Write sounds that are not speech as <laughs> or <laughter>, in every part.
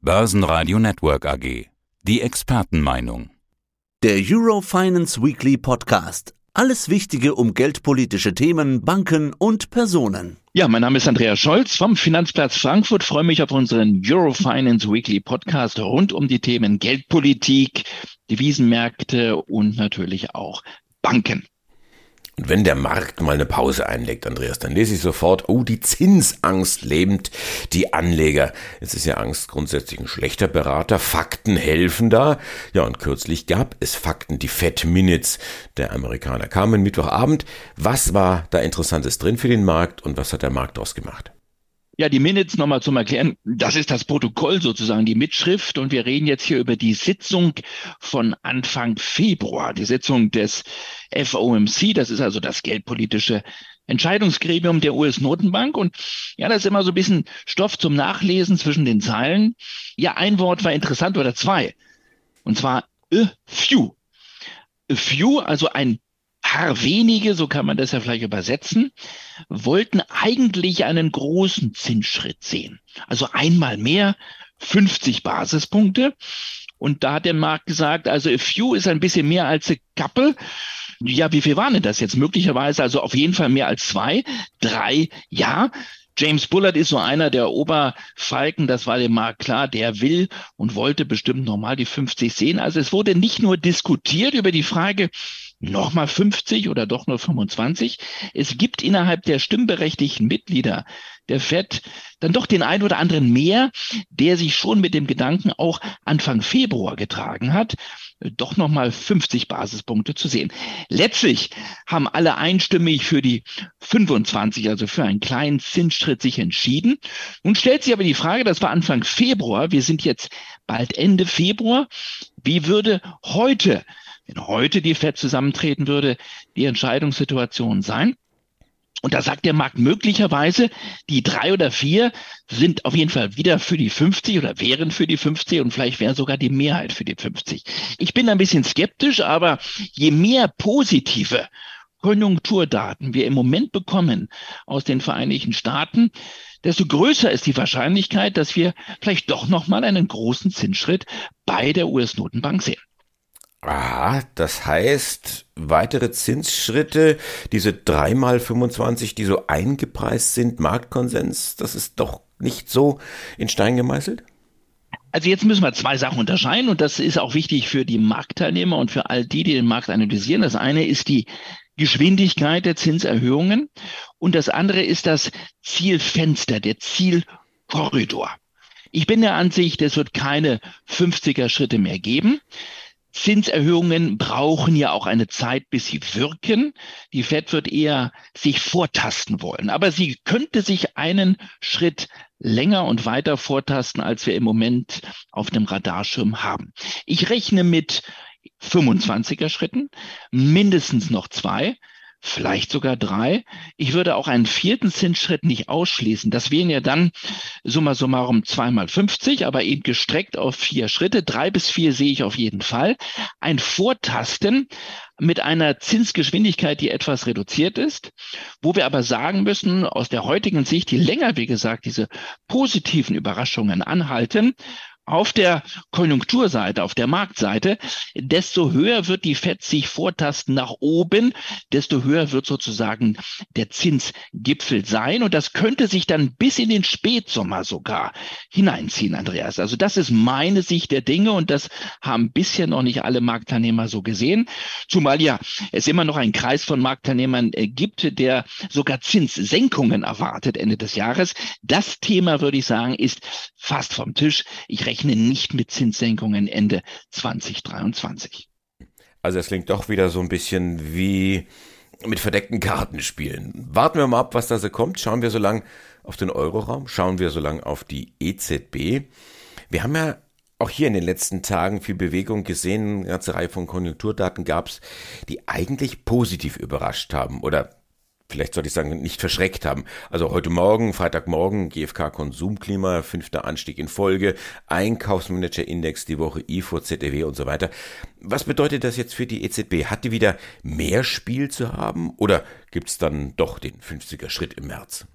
Börsenradio Network AG. Die Expertenmeinung. Der Eurofinance Weekly Podcast. Alles Wichtige um geldpolitische Themen, Banken und Personen. Ja, mein Name ist Andreas Scholz vom Finanzplatz Frankfurt. Freue mich auf unseren Eurofinance Weekly Podcast rund um die Themen Geldpolitik, Devisenmärkte und natürlich auch Banken. Und wenn der Markt mal eine Pause einlegt, Andreas, dann lese ich sofort, oh, die Zinsangst lähmt die Anleger. Jetzt ist ja Angst grundsätzlich ein schlechter Berater. Fakten helfen da. Ja, und kürzlich gab es Fakten. Die Fed Minutes der Amerikaner kamen Mittwochabend. Was war da Interessantes drin für den Markt und was hat der Markt daraus gemacht? Ja, die Minutes nochmal zum Erklären. Das ist das Protokoll sozusagen, die Mitschrift. Und wir reden jetzt hier über die Sitzung von Anfang Februar, die Sitzung des FOMC. Das ist also das geldpolitische Entscheidungsgremium der US-Notenbank. Und ja, das ist immer so ein bisschen Stoff zum Nachlesen zwischen den Zeilen. Ja, ein Wort war interessant oder zwei. Und zwar a few. A few, also ein paar wenige, so kann man das ja vielleicht übersetzen, wollten eigentlich einen großen Zinsschritt sehen. Also einmal mehr 50 Basispunkte. Und da hat der Markt gesagt, also a few ist ein bisschen mehr als a couple. Ja, wie viel waren denn das jetzt? Möglicherweise also auf jeden Fall mehr als zwei, drei, ja. James Bullard ist so einer der Oberfalken, das war dem Markt klar, der will und wollte bestimmt nochmal die 50 sehen. Also es wurde nicht nur diskutiert über die Frage, nochmal 50 oder doch nur 25. Es gibt innerhalb der stimmberechtigten Mitglieder der FED dann doch den einen oder anderen mehr, der sich schon mit dem Gedanken auch Anfang Februar getragen hat, doch nochmal 50 Basispunkte zu sehen. Letztlich haben alle einstimmig für die 25, also für einen kleinen Zinsschritt sich entschieden. Nun stellt sich aber die Frage, das war Anfang Februar, wir sind jetzt bald Ende Februar, wie würde heute wenn heute die FED zusammentreten würde, die Entscheidungssituation sein. Und da sagt der Markt möglicherweise, die drei oder vier sind auf jeden Fall wieder für die 50 oder wären für die 50 und vielleicht wäre sogar die Mehrheit für die 50. Ich bin ein bisschen skeptisch, aber je mehr positive Konjunkturdaten wir im Moment bekommen aus den Vereinigten Staaten, desto größer ist die Wahrscheinlichkeit, dass wir vielleicht doch nochmal einen großen Zinsschritt bei der US-Notenbank sehen. Ah, das heißt, weitere Zinsschritte, diese dreimal 25, die so eingepreist sind, Marktkonsens, das ist doch nicht so in Stein gemeißelt? Also jetzt müssen wir zwei Sachen unterscheiden und das ist auch wichtig für die Marktteilnehmer und für all die, die den Markt analysieren. Das eine ist die Geschwindigkeit der Zinserhöhungen und das andere ist das Zielfenster, der Zielkorridor. Ich bin der Ansicht, es wird keine 50er Schritte mehr geben. Zinserhöhungen brauchen ja auch eine Zeit, bis sie wirken. Die Fed wird eher sich vortasten wollen. Aber sie könnte sich einen Schritt länger und weiter vortasten, als wir im Moment auf dem Radarschirm haben. Ich rechne mit 25er Schritten, mindestens noch zwei vielleicht sogar drei. Ich würde auch einen vierten Zinsschritt nicht ausschließen. Das wären ja dann summa summarum zweimal 50, aber eben gestreckt auf vier Schritte. Drei bis vier sehe ich auf jeden Fall. Ein Vortasten mit einer Zinsgeschwindigkeit, die etwas reduziert ist, wo wir aber sagen müssen, aus der heutigen Sicht, je länger, wie gesagt, diese positiven Überraschungen anhalten, auf der Konjunkturseite, auf der Marktseite, desto höher wird die FED sich vortasten nach oben, desto höher wird sozusagen der Zinsgipfel sein. Und das könnte sich dann bis in den Spätsommer sogar hineinziehen, Andreas. Also das ist meine Sicht der Dinge und das haben bisher noch nicht alle Marktteilnehmer so gesehen. Zumal ja es immer noch einen Kreis von Marktteilnehmern äh, gibt, der sogar Zinssenkungen erwartet Ende des Jahres. Das Thema, würde ich sagen, ist fast vom Tisch. Ich rechne rechne nicht mit Zinssenkungen Ende 2023. Also es klingt doch wieder so ein bisschen wie mit verdeckten Karten spielen. Warten wir mal ab, was da so kommt. Schauen wir so lang auf den Euroraum, schauen wir so lang auf die EZB. Wir haben ja auch hier in den letzten Tagen viel Bewegung gesehen. Eine ganze Reihe von Konjunkturdaten gab es, die eigentlich positiv überrascht haben oder vielleicht sollte ich sagen, nicht verschreckt haben. Also heute Morgen, Freitagmorgen, GfK Konsumklima, fünfter Anstieg in Folge, Einkaufsmanager-Index die Woche, IFO, ZDW und so weiter. Was bedeutet das jetzt für die EZB? Hat die wieder mehr Spiel zu haben oder gibt's dann doch den 50er Schritt im März?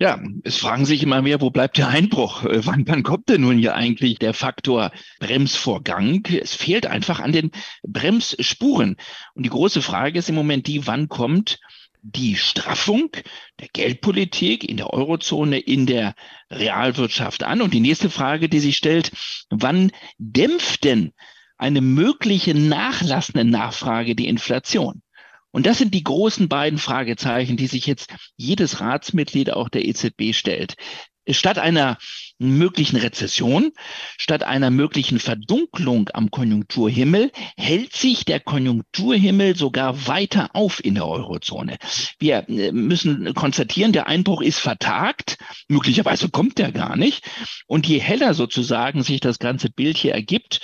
Ja, es fragen sich immer mehr, wo bleibt der Einbruch? Äh, wann, wann kommt denn nun hier eigentlich der Faktor Bremsvorgang? Es fehlt einfach an den Bremsspuren. Und die große Frage ist im Moment die, wann kommt die Straffung der Geldpolitik in der Eurozone, in der Realwirtschaft an? Und die nächste Frage, die sich stellt, wann dämpft denn eine mögliche nachlassende Nachfrage die Inflation? Und das sind die großen beiden Fragezeichen, die sich jetzt jedes Ratsmitglied auch der EZB stellt. Statt einer möglichen Rezession, statt einer möglichen Verdunklung am Konjunkturhimmel, hält sich der Konjunkturhimmel sogar weiter auf in der Eurozone. Wir äh, müssen konstatieren, der Einbruch ist vertagt, möglicherweise kommt der gar nicht. Und je heller sozusagen sich das ganze Bild hier ergibt,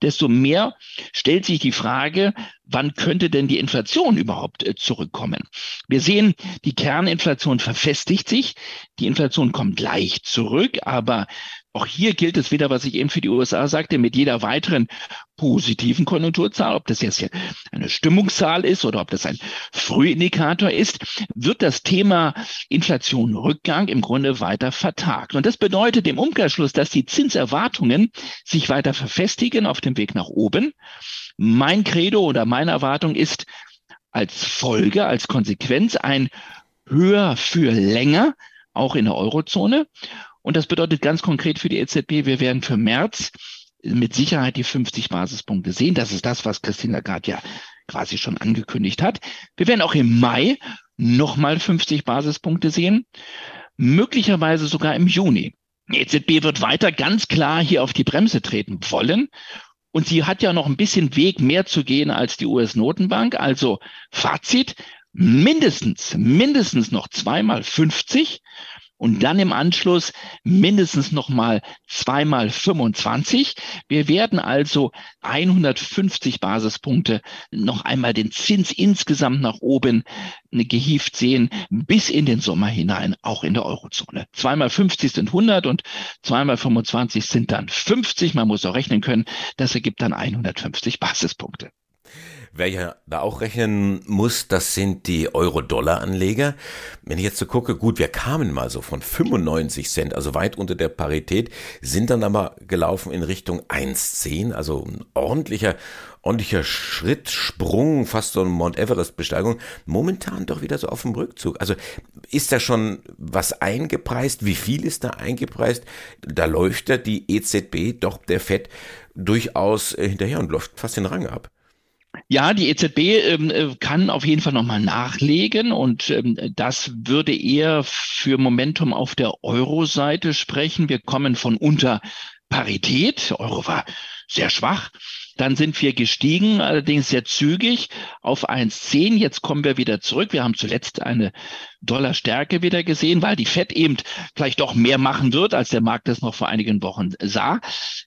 desto mehr stellt sich die Frage, wann könnte denn die Inflation überhaupt äh, zurückkommen? Wir sehen, die Kerninflation verfestigt sich, die Inflation kommt leicht zurück, aber auch hier gilt es wieder, was ich eben für die USA sagte, mit jeder weiteren positiven Konjunkturzahl, ob das jetzt eine Stimmungszahl ist oder ob das ein Frühindikator ist, wird das Thema Inflation Rückgang im Grunde weiter vertagt. Und das bedeutet im Umkehrschluss, dass die Zinserwartungen sich weiter verfestigen auf dem Weg nach oben. Mein Credo oder meine Erwartung ist als Folge, als Konsequenz ein höher für länger, auch in der Eurozone. Und das bedeutet ganz konkret für die EZB, wir werden für März mit Sicherheit die 50 Basispunkte sehen. Das ist das, was Christine Lagarde ja quasi schon angekündigt hat. Wir werden auch im Mai nochmal 50 Basispunkte sehen, möglicherweise sogar im Juni. Die EZB wird weiter ganz klar hier auf die Bremse treten wollen. Und sie hat ja noch ein bisschen Weg mehr zu gehen als die US-Notenbank. Also Fazit, mindestens, mindestens noch zweimal 50 und dann im Anschluss mindestens nochmal zweimal 25. Wir werden also 150 Basispunkte noch einmal den Zins insgesamt nach oben gehieft sehen, bis in den Sommer hinein, auch in der Eurozone. Zweimal 50 sind 100 und zweimal 25 sind dann 50. Man muss auch rechnen können, das ergibt dann 150 Basispunkte. Wer ja da auch rechnen muss, das sind die Euro-Dollar-Anleger. Wenn ich jetzt so gucke, gut, wir kamen mal so von 95 Cent, also weit unter der Parität, sind dann aber gelaufen in Richtung 1,10, also ein ordentlicher, ordentlicher Schritt, Sprung, fast so eine Mount Everest-Besteigung. Momentan doch wieder so auf dem Rückzug. Also ist da schon was eingepreist? Wie viel ist da eingepreist? Da läuft ja die EZB, doch der FED, durchaus hinterher und läuft fast den Rang ab. Ja, die EZB ähm, äh, kann auf jeden Fall nochmal nachlegen und ähm, das würde eher für Momentum auf der Euro-Seite sprechen. Wir kommen von unter Parität. Euro war sehr schwach. Dann sind wir gestiegen, allerdings sehr zügig auf 1,10. Jetzt kommen wir wieder zurück. Wir haben zuletzt eine Dollarstärke wieder gesehen, weil die Fed eben vielleicht doch mehr machen wird, als der Markt es noch vor einigen Wochen sah.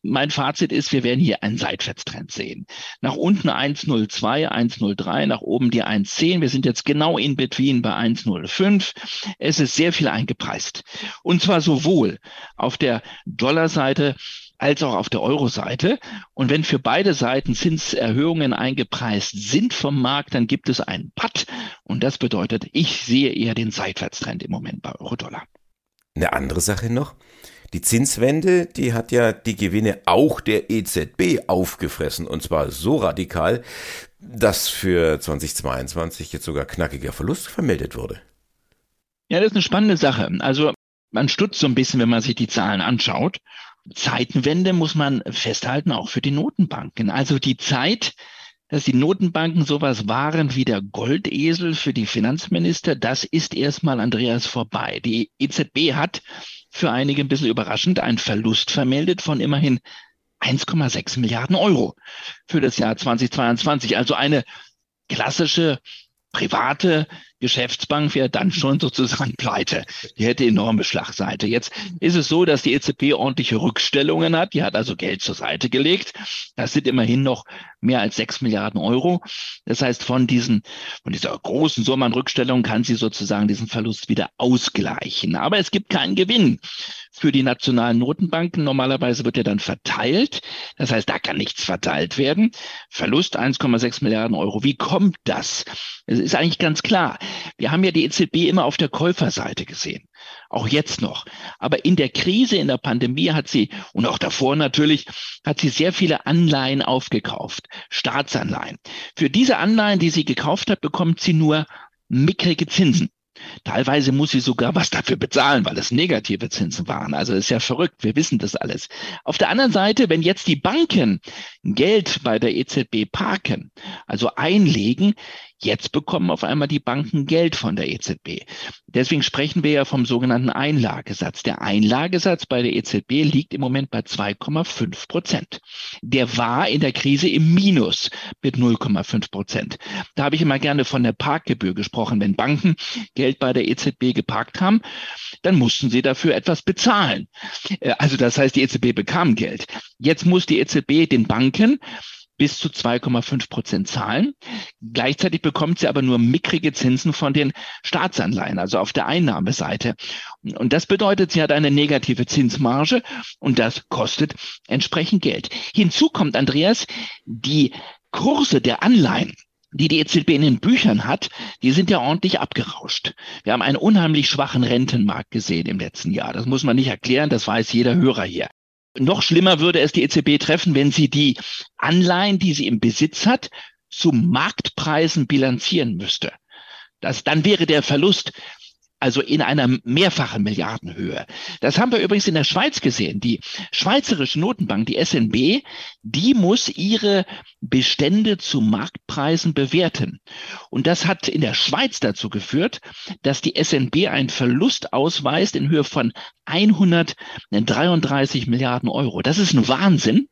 Mein Fazit ist, wir werden hier einen Seitwärtstrend sehen. Nach unten 1,02, 1,03, nach oben die 1,10. Wir sind jetzt genau in between bei 1,05. Es ist sehr viel eingepreist. Und zwar sowohl auf der Dollarseite als auch auf der Euro-Seite. Und wenn für beide Seiten Zinserhöhungen eingepreist sind vom Markt, dann gibt es einen Patt. Und das bedeutet, ich sehe eher den Seitwärtstrend im Moment bei Euro-Dollar. Eine andere Sache noch. Die Zinswende, die hat ja die Gewinne auch der EZB aufgefressen und zwar so radikal, dass für 2022 jetzt sogar knackiger Verlust vermeldet wurde. Ja, das ist eine spannende Sache. Also man stutzt so ein bisschen, wenn man sich die Zahlen anschaut. Zeitenwende muss man festhalten, auch für die Notenbanken. Also die Zeit, dass die Notenbanken sowas waren wie der Goldesel für die Finanzminister, das ist erstmal Andreas vorbei. Die EZB hat für einige ein bisschen überraschend einen Verlust vermeldet von immerhin 1,6 Milliarden Euro für das Jahr 2022. Also eine klassische private Geschäftsbank wäre dann schon sozusagen pleite. Die hätte enorme Schlagseite. Jetzt ist es so, dass die EZB ordentliche Rückstellungen hat. Die hat also Geld zur Seite gelegt. Das sind immerhin noch mehr als sechs Milliarden Euro. Das heißt, von diesen, von dieser großen Summe an Rückstellungen kann sie sozusagen diesen Verlust wieder ausgleichen. Aber es gibt keinen Gewinn für die nationalen Notenbanken. Normalerweise wird er dann verteilt. Das heißt, da kann nichts verteilt werden. Verlust 1,6 Milliarden Euro. Wie kommt das? Es ist eigentlich ganz klar. Wir haben ja die EZB immer auf der Käuferseite gesehen. Auch jetzt noch. Aber in der Krise, in der Pandemie hat sie, und auch davor natürlich, hat sie sehr viele Anleihen aufgekauft. Staatsanleihen. Für diese Anleihen, die sie gekauft hat, bekommt sie nur mickrige Zinsen. Teilweise muss sie sogar was dafür bezahlen, weil es negative Zinsen waren. Also ist ja verrückt. Wir wissen das alles. Auf der anderen Seite, wenn jetzt die Banken Geld bei der EZB parken, also einlegen, Jetzt bekommen auf einmal die Banken Geld von der EZB. Deswegen sprechen wir ja vom sogenannten Einlagesatz. Der Einlagesatz bei der EZB liegt im Moment bei 2,5 Prozent. Der war in der Krise im Minus mit 0,5 Prozent. Da habe ich immer gerne von der Parkgebühr gesprochen. Wenn Banken Geld bei der EZB geparkt haben, dann mussten sie dafür etwas bezahlen. Äh, also das heißt, die EZB bekam Geld. Jetzt muss die EZB den Banken bis zu 2,5 Prozent zahlen. Gleichzeitig bekommt sie aber nur mickrige Zinsen von den Staatsanleihen, also auf der Einnahmeseite. Und das bedeutet, sie hat eine negative Zinsmarge und das kostet entsprechend Geld. Hinzu kommt, Andreas, die Kurse der Anleihen die die EZB in den Büchern hat, die sind ja ordentlich abgerauscht. Wir haben einen unheimlich schwachen Rentenmarkt gesehen im letzten Jahr. Das muss man nicht erklären, das weiß jeder Hörer hier. Noch schlimmer würde es die EZB treffen, wenn sie die Anleihen, die sie im Besitz hat, zu Marktpreisen bilanzieren müsste. Das, dann wäre der Verlust also in einer mehrfachen Milliardenhöhe. Das haben wir übrigens in der Schweiz gesehen. Die Schweizerische Notenbank, die SNB, die muss ihre Bestände zu Marktpreisen bewerten. Und das hat in der Schweiz dazu geführt, dass die SNB einen Verlust ausweist in Höhe von 133 Milliarden Euro. Das ist ein Wahnsinn.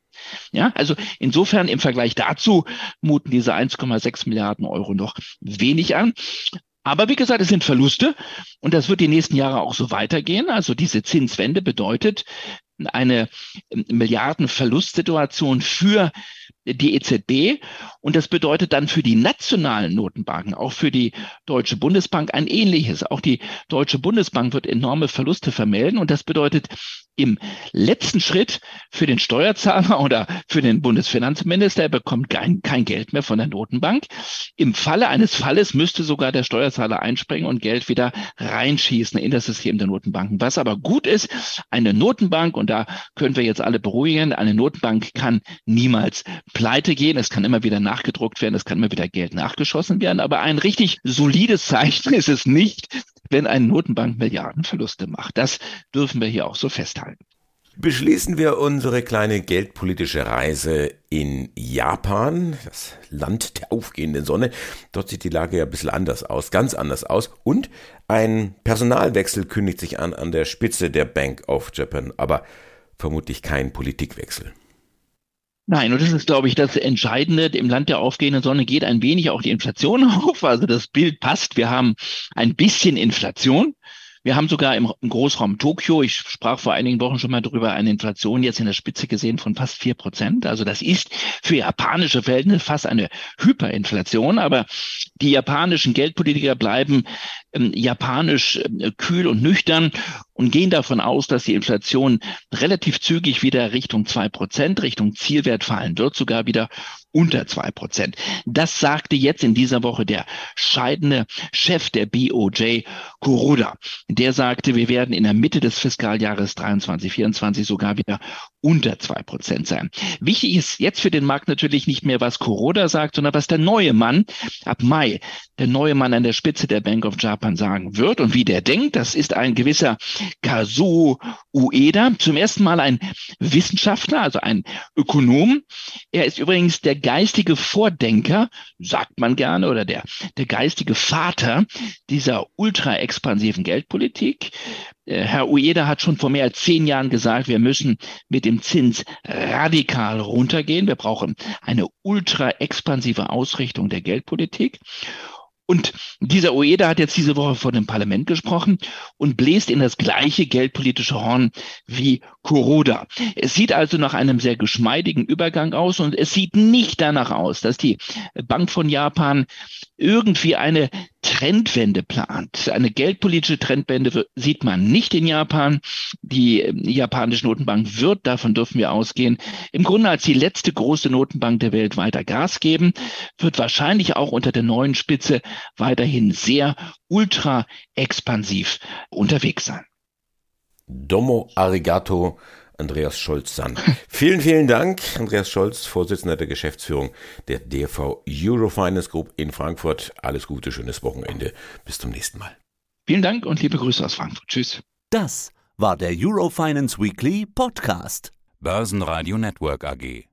Ja, also insofern im Vergleich dazu muten diese 1,6 Milliarden Euro noch wenig an. Aber wie gesagt, es sind Verluste und das wird die nächsten Jahre auch so weitergehen. Also diese Zinswende bedeutet eine Milliardenverlustsituation für die EZB. Und das bedeutet dann für die nationalen Notenbanken, auch für die Deutsche Bundesbank ein ähnliches. Auch die Deutsche Bundesbank wird enorme Verluste vermelden. Und das bedeutet im letzten Schritt für den Steuerzahler <laughs> oder für den Bundesfinanzminister, er bekommt kein, kein Geld mehr von der Notenbank. Im Falle eines Falles müsste sogar der Steuerzahler einspringen und Geld wieder reinschießen in das System der Notenbanken. Was aber gut ist, eine Notenbank, und da können wir jetzt alle beruhigen, eine Notenbank kann niemals pleite gehen. Es kann immer wieder nachgedruckt werden, es kann immer wieder Geld nachgeschossen werden. Aber ein richtig solides Zeichen <laughs> ist es nicht, wenn eine Notenbank Milliardenverluste macht. Das dürfen wir hier auch so festhalten. Beschließen wir unsere kleine geldpolitische Reise in Japan, das Land der aufgehenden Sonne. Dort sieht die Lage ja ein bisschen anders aus, ganz anders aus. Und ein Personalwechsel kündigt sich an an der Spitze der Bank of Japan, aber vermutlich kein Politikwechsel. Nein, und das ist, glaube ich, das Entscheidende. Im Land der aufgehenden Sonne geht ein wenig auch die Inflation <laughs> auf. Also das Bild passt. Wir haben ein bisschen Inflation. Wir haben sogar im, Großraum Tokio, ich sprach vor einigen Wochen schon mal darüber, eine Inflation jetzt in der Spitze gesehen von fast vier Prozent. Also das ist für japanische Verhältnisse fast eine Hyperinflation. Aber die japanischen Geldpolitiker bleiben ähm, japanisch äh, kühl und nüchtern und gehen davon aus, dass die Inflation relativ zügig wieder Richtung zwei Prozent, Richtung Zielwert fallen wird, sogar wieder unter zwei Prozent. Das sagte jetzt in dieser Woche der scheidende Chef der BOJ, Kuroda. Der sagte, wir werden in der Mitte des Fiskaljahres 23, 24 sogar wieder unter zwei Prozent sein. Wichtig ist jetzt für den Markt natürlich nicht mehr, was Kuroda sagt, sondern was der neue Mann ab Mai, der neue Mann an der Spitze der Bank of Japan sagen wird und wie der denkt. Das ist ein gewisser Kazuo Ueda, zum ersten Mal ein Wissenschaftler, also ein Ökonom. Er ist übrigens der geistige Vordenker, sagt man gerne, oder der, der geistige Vater dieser ultra-expansiven Geldpolitik. Äh, Herr Ueda hat schon vor mehr als zehn Jahren gesagt, wir müssen mit dem Zins radikal runtergehen. Wir brauchen eine ultra-expansive Ausrichtung der Geldpolitik. Und dieser Ueda hat jetzt diese Woche vor dem Parlament gesprochen und bläst in das gleiche geldpolitische Horn wie Kuroda. Es sieht also nach einem sehr geschmeidigen Übergang aus und es sieht nicht danach aus, dass die Bank von Japan irgendwie eine Trendwende plant. Eine geldpolitische Trendwende sieht man nicht in Japan. Die ähm, japanische Notenbank wird, davon dürfen wir ausgehen, im Grunde als die letzte große Notenbank der Welt weiter Gas geben, wird wahrscheinlich auch unter der neuen Spitze weiterhin sehr ultra expansiv unterwegs sein. Domo arigato Andreas Scholz-Sand. vielen, vielen Dank, Andreas Scholz, Vorsitzender der Geschäftsführung der DV Eurofinance Group in Frankfurt. Alles Gute, schönes Wochenende. Bis zum nächsten Mal. Vielen Dank und liebe Grüße aus Frankfurt. Tschüss. Das war der Eurofinance Weekly Podcast. Börsenradio Network AG.